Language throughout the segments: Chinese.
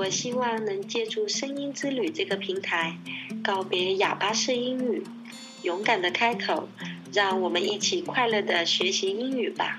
我希望能借助声音之旅这个平台，告别哑巴式英语，勇敢的开口，让我们一起快乐的学习英语吧。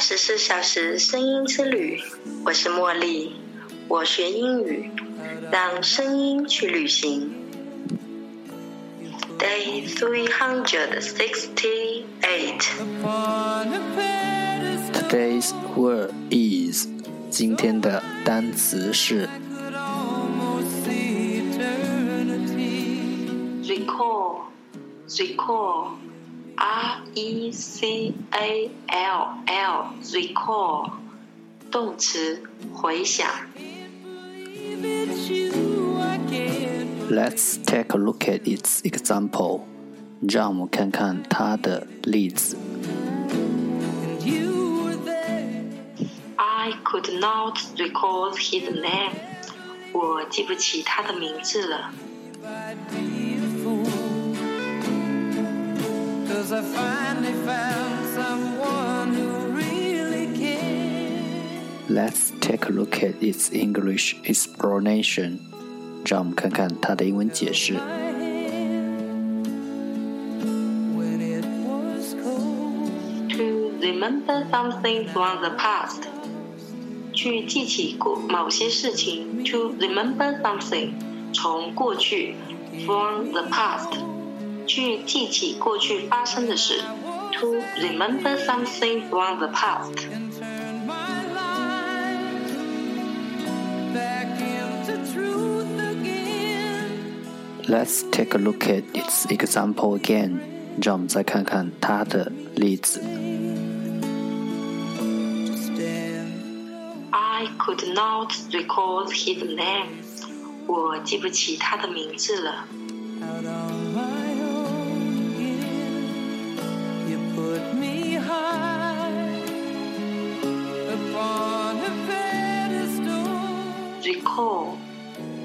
二十四小时声音之旅，我是茉莉，我学英语，让声音去旅行。Day three hundred sixty-eight. A pedestal, Today's word is 今天的单词是 could almost see eternity. recall, recall, R E C A L L, recall，动词，回想。 If it's you, I can't Let's take a look at its example. 让我们看看它的例子。 and you were there. I could not recall his name. 我记不起他的名字了。 Cause I finally found someone who really cares. Let's take a look at its English explanation. 让我们看看它的英文解释。 My hand when it was cold. To remember something from the past. 去记起过某些事情。To remember something，从过去，from the past， 去记起过去发生的事。To remember something from the past。 and turn my life back into truth again. Let's take a look at its example again. 让我们再看看它的例子。 To stand I could not recall his name。我记不起他的名字了。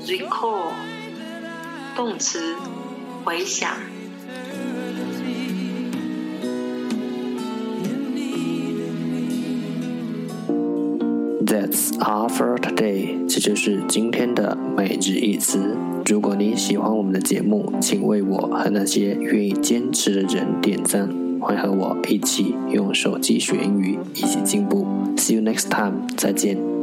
Recall，动词，回想。That's all for today。这就是今天的每日一词。如果你喜欢我们的节目，请为我和那些愿意坚持的人点赞。欢迎和我一起用手机学英语，一起进步。See you next time，再见。